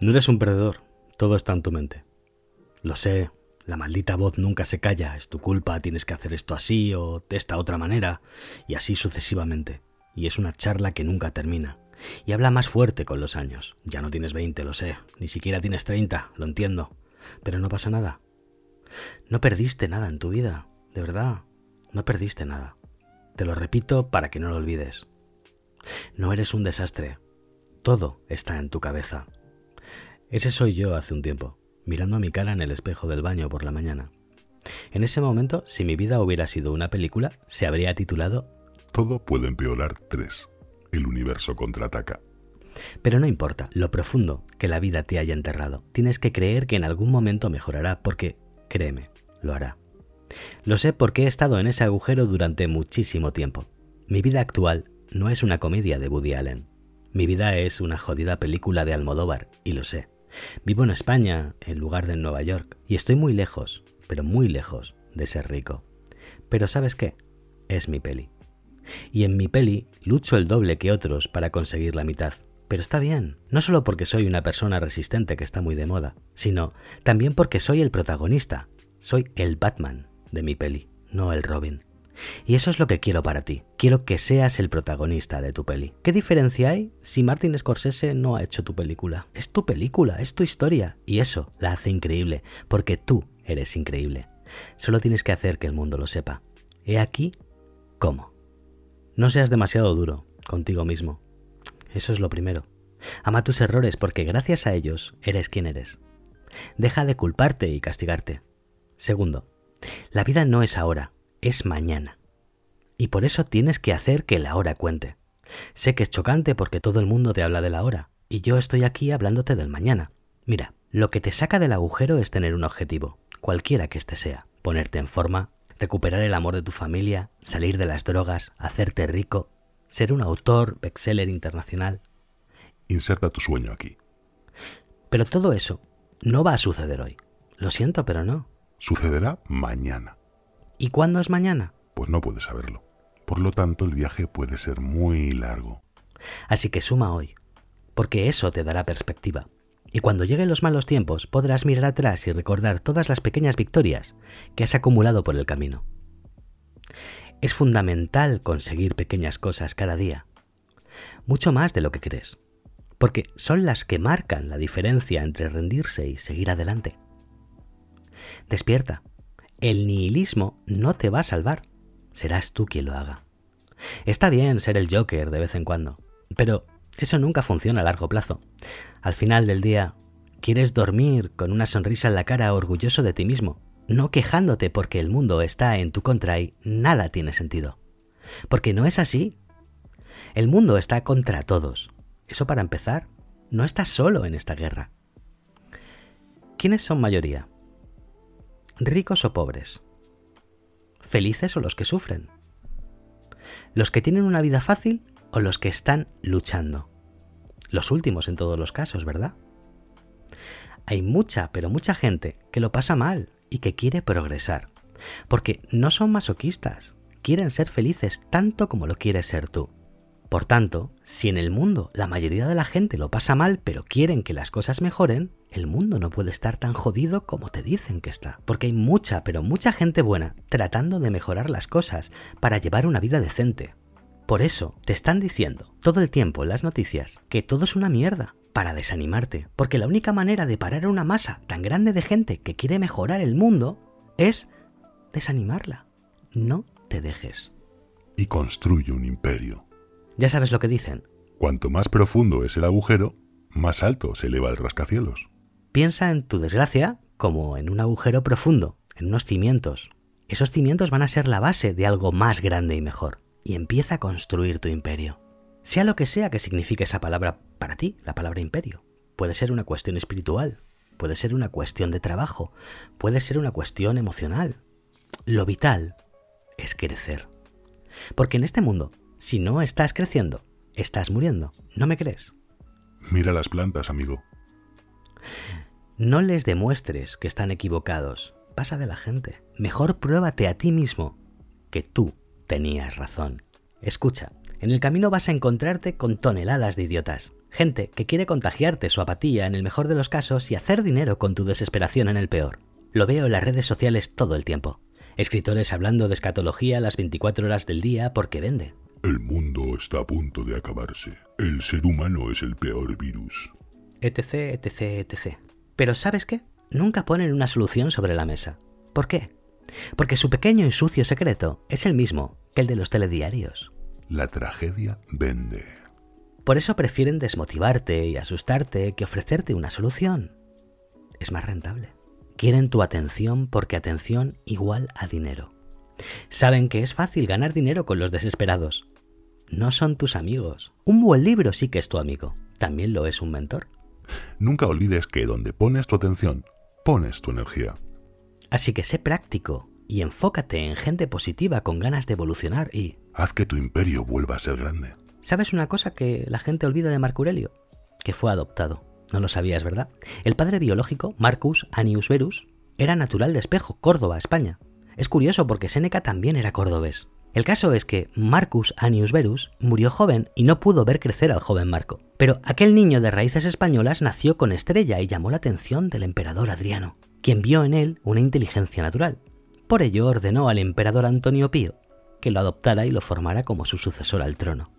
No eres un perdedor, todo está en tu mente. Lo sé, la maldita voz nunca se calla, es tu culpa, tienes que hacer esto así o de esta otra manera, y así sucesivamente. Y es una charla que nunca termina. Y habla más fuerte con los años. Ya no tienes 20, lo sé, ni siquiera tienes 30, lo entiendo. Pero no pasa nada. No perdiste nada en tu vida, de verdad, no perdiste nada. Te lo repito para que no lo olvides. No eres un desastre. Todo está en tu cabeza. Ese soy yo hace un tiempo, mirando a mi cara en el espejo del baño por la mañana. En ese momento, si mi vida hubiera sido una película, se habría titulado Todo puede empeorar 3. El universo contraataca. Pero no importa lo profundo que la vida te haya enterrado. Tienes que creer que en algún momento mejorará porque, créeme, lo hará. Lo sé porque he estado en ese agujero durante muchísimo tiempo. Mi vida actual no es una comedia de Woody Allen. Mi vida es una jodida película de Almodóvar, y lo sé. Vivo en España en lugar de en Nueva York, y estoy muy lejos, pero muy lejos de ser rico. Pero ¿sabes qué? Es mi peli. Y en mi peli lucho el doble que otros para conseguir la mitad. Pero está bien, no solo porque soy una persona resistente que está muy de moda, sino también porque soy el protagonista, soy el Batman de mi peli, no el Robin. Y eso es lo que quiero para ti. Quiero que seas el protagonista de tu peli. ¿Qué diferencia hay si Martin Scorsese no ha hecho tu película? Es tu película, es tu historia. Y eso la hace increíble, porque tú eres increíble. Solo tienes que hacer que el mundo lo sepa. He aquí cómo. No seas demasiado duro contigo mismo. Eso es lo primero. Ama tus errores porque gracias a ellos eres quien eres. Deja de culparte y castigarte. Segundo, la vida no es ahora, es mañana. Y por eso tienes que hacer que la hora cuente. Sé que es chocante porque todo el mundo te habla de la hora, y yo estoy aquí hablándote del mañana. Mira, lo que te saca del agujero es tener un objetivo, cualquiera que este sea, ponerte en forma, recuperar el amor de tu familia, salir de las drogas, hacerte rico, ser un autor, bestseller internacional. Inserta tu sueño aquí. Pero todo eso no va a suceder hoy. Lo siento, pero no. Sucederá mañana. ¿Y cuándo es mañana? Pues no puedes saberlo. Por lo tanto, el viaje puede ser muy largo. Así que suma hoy, porque eso te dará perspectiva. Y cuando lleguen los malos tiempos podrás mirar atrás y recordar todas las pequeñas victorias que has acumulado por el camino. Es fundamental conseguir pequeñas cosas cada día, mucho más de lo que crees, porque son las que marcan la diferencia entre rendirse y seguir adelante. Despierta, el nihilismo no te va a salvar. Serás tú quien lo haga. Está bien ser el Joker de vez en cuando, pero eso nunca funciona a largo plazo. Al final del día, quieres dormir con una sonrisa en la cara orgulloso de ti mismo, no quejándote porque el mundo está en tu contra y nada tiene sentido. Porque no es así. El mundo está contra todos. Eso para empezar, no estás solo en esta guerra. ¿Quiénes son mayoría? Ricos o pobres, felices o los que sufren, los que tienen una vida fácil o los que están luchando. Los últimos en todos los casos, ¿verdad? Hay mucha, pero mucha gente que lo pasa mal y que quiere progresar, porque no son masoquistas, quieren ser felices tanto como lo quieres ser tú. Por tanto, si en el mundo la mayoría de la gente lo pasa mal pero quieren que las cosas mejoren, el mundo no puede estar tan jodido como te dicen que está. Porque hay mucha, pero mucha gente buena tratando de mejorar las cosas para llevar una vida decente. Por eso te están diciendo todo el tiempo en las noticias que todo es una mierda, para desanimarte. Porque la única manera de parar a una masa tan grande de gente que quiere mejorar el mundo es desanimarla. No te dejes. Y construye un imperio. Ya sabes lo que dicen. Cuanto más profundo es el agujero, más alto se eleva el rascacielos. Piensa en tu desgracia como en un agujero profundo, en unos cimientos. Esos cimientos van a ser la base de algo más grande y mejor. Y empieza a construir tu imperio. Sea lo que sea que signifique esa palabra para ti, la palabra imperio. Puede ser una cuestión espiritual, puede ser una cuestión de trabajo, puede ser una cuestión emocional. Lo vital es crecer. Porque en este mundo si no estás creciendo, estás muriendo. ¿No me crees? Mira las plantas, amigo. No les demuestres que están equivocados. Pasa de la gente. Mejor pruébate a ti mismo que tú tenías razón. Escucha, en el camino vas a encontrarte con toneladas de idiotas. Gente que quiere contagiarte su apatía en el mejor de los casos y hacer dinero con tu desesperación en el peor. Lo veo en las redes sociales todo el tiempo. Escritores hablando de escatología las 24 horas del día porque vende. El mundo está a punto de acabarse. El ser humano es el peor virus. Etc, etc, etc. Pero ¿sabes qué? Nunca ponen una solución sobre la mesa. ¿Por qué? Porque su pequeño y sucio secreto es el mismo que el de los telediarios. La tragedia vende. Por eso prefieren desmotivarte y asustarte que ofrecerte una solución. Es más rentable. Quieren tu atención porque atención igual a dinero. Saben que es fácil ganar dinero con los desesperados. No son tus amigos. Un buen libro sí que es tu amigo. También lo es un mentor. Nunca olvides que donde pones tu atención, pones tu energía. Así que sé práctico y enfócate en gente positiva con ganas de evolucionar y... Haz que tu imperio vuelva a ser grande. ¿Sabes una cosa que la gente olvida de Marco Aurelio? Que fue adoptado. No lo sabías, ¿verdad? El padre biológico, Marcus Anius Verus, era natural de Espejo, Córdoba, España. Es curioso porque Séneca también era cordobés. El caso es que Marcus Anius Verus murió joven y no pudo ver crecer al joven Marco. Pero aquel niño de raíces españolas nació con estrella y llamó la atención del emperador Adriano, quien vio en él una inteligencia natural. Por ello ordenó al emperador Antonio Pío que lo adoptara y lo formara como su sucesor al trono.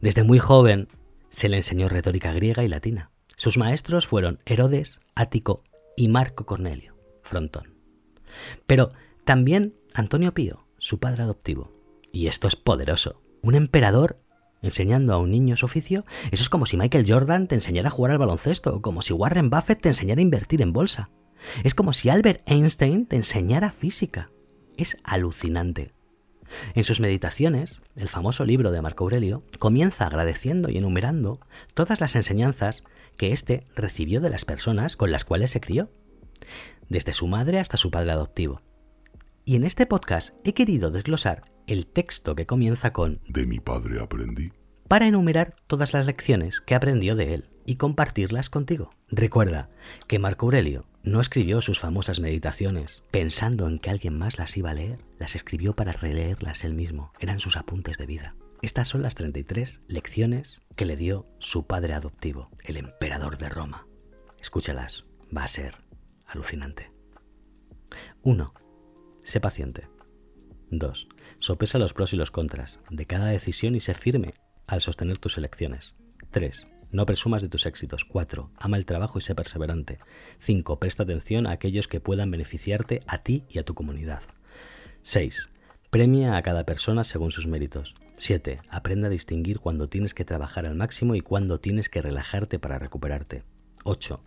Desde muy joven se le enseñó retórica griega y latina. Sus maestros fueron Herodes, Ático y Marco Cornelio, Frontón. Pero también Antonio Pío, su padre adoptivo. Y esto es poderoso. Un emperador enseñando a un niño su oficio, eso es como si Michael Jordan te enseñara a jugar al baloncesto, como si Warren Buffett te enseñara a invertir en bolsa. Es como si Albert Einstein te enseñara física. Es alucinante. En sus meditaciones, el famoso libro de Marco Aurelio comienza agradeciendo y enumerando todas las enseñanzas que éste recibió de las personas con las cuales se crió, desde su madre hasta su padre adoptivo. Y en este podcast he querido desglosar el texto que comienza con De mi padre aprendí. para enumerar todas las lecciones que aprendió de él y compartirlas contigo. Recuerda que Marco Aurelio no escribió sus famosas meditaciones pensando en que alguien más las iba a leer, las escribió para releerlas él mismo, eran sus apuntes de vida. Estas son las 33 lecciones que le dio su padre adoptivo, el emperador de Roma. Escúchalas, va a ser alucinante. 1. Sé paciente. 2. Sopesa los pros y los contras de cada decisión y sé firme al sostener tus elecciones. 3. No presumas de tus éxitos. 4. Ama el trabajo y sé perseverante. 5. Presta atención a aquellos que puedan beneficiarte a ti y a tu comunidad. 6. Premia a cada persona según sus méritos. 7. Aprende a distinguir cuando tienes que trabajar al máximo y cuando tienes que relajarte para recuperarte. 8.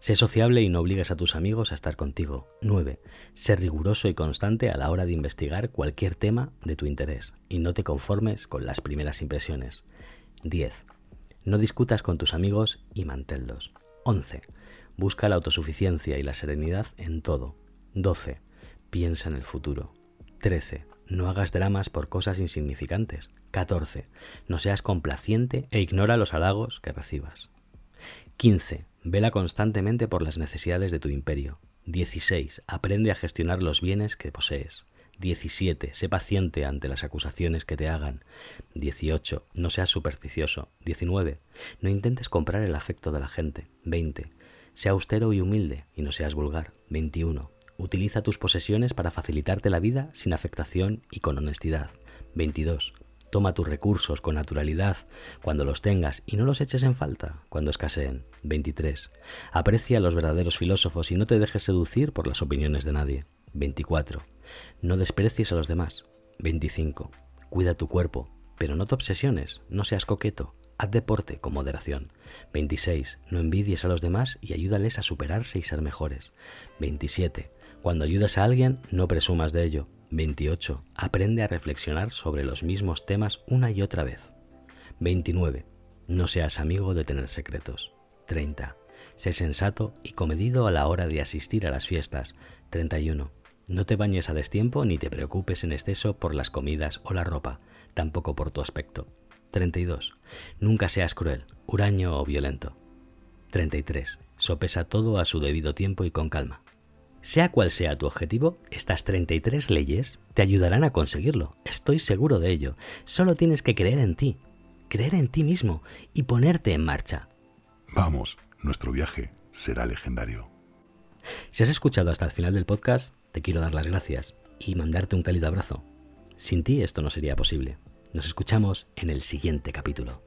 Sé sociable y no obligues a tus amigos a estar contigo. 9. Sé riguroso y constante a la hora de investigar cualquier tema de tu interés y no te conformes con las primeras impresiones. 10. No discutas con tus amigos y manténlos. 11. Busca la autosuficiencia y la serenidad en todo. 12. Piensa en el futuro. 13. No hagas dramas por cosas insignificantes. 14. No seas complaciente e ignora los halagos que recibas. 15. Vela constantemente por las necesidades de tu imperio. 16. Aprende a gestionar los bienes que posees. 17. Sé paciente ante las acusaciones que te hagan. 18. No seas supersticioso. 19. No intentes comprar el afecto de la gente. 20. Sea austero y humilde y no seas vulgar. 21. Utiliza tus posesiones para facilitarte la vida sin afectación y con honestidad. 22. Toma tus recursos con naturalidad cuando los tengas y no los eches en falta cuando escaseen. 23. Aprecia a los verdaderos filósofos y no te dejes seducir por las opiniones de nadie. 24. No desprecies a los demás. 25. Cuida tu cuerpo, pero no te obsesiones, no seas coqueto. Haz deporte con moderación. 26. No envidies a los demás y ayúdales a superarse y ser mejores. 27. Cuando ayudas a alguien, no presumas de ello. 28. Aprende a reflexionar sobre los mismos temas una y otra vez. 29. No seas amigo de tener secretos. 30. Sé sensato y comedido a la hora de asistir a las fiestas. 31. No te bañes a destiempo ni te preocupes en exceso por las comidas o la ropa, tampoco por tu aspecto. 32. Nunca seas cruel, huraño o violento. 33. Sopesa todo a su debido tiempo y con calma. Sea cual sea tu objetivo, estas 33 leyes te ayudarán a conseguirlo. Estoy seguro de ello. Solo tienes que creer en ti. creer en ti mismo y ponerte en marcha. Vamos, nuestro viaje será legendario. Si has escuchado hasta el final del podcast, te quiero dar las gracias y mandarte un cálido abrazo. Sin ti esto no sería posible. Nos escuchamos en el siguiente capítulo.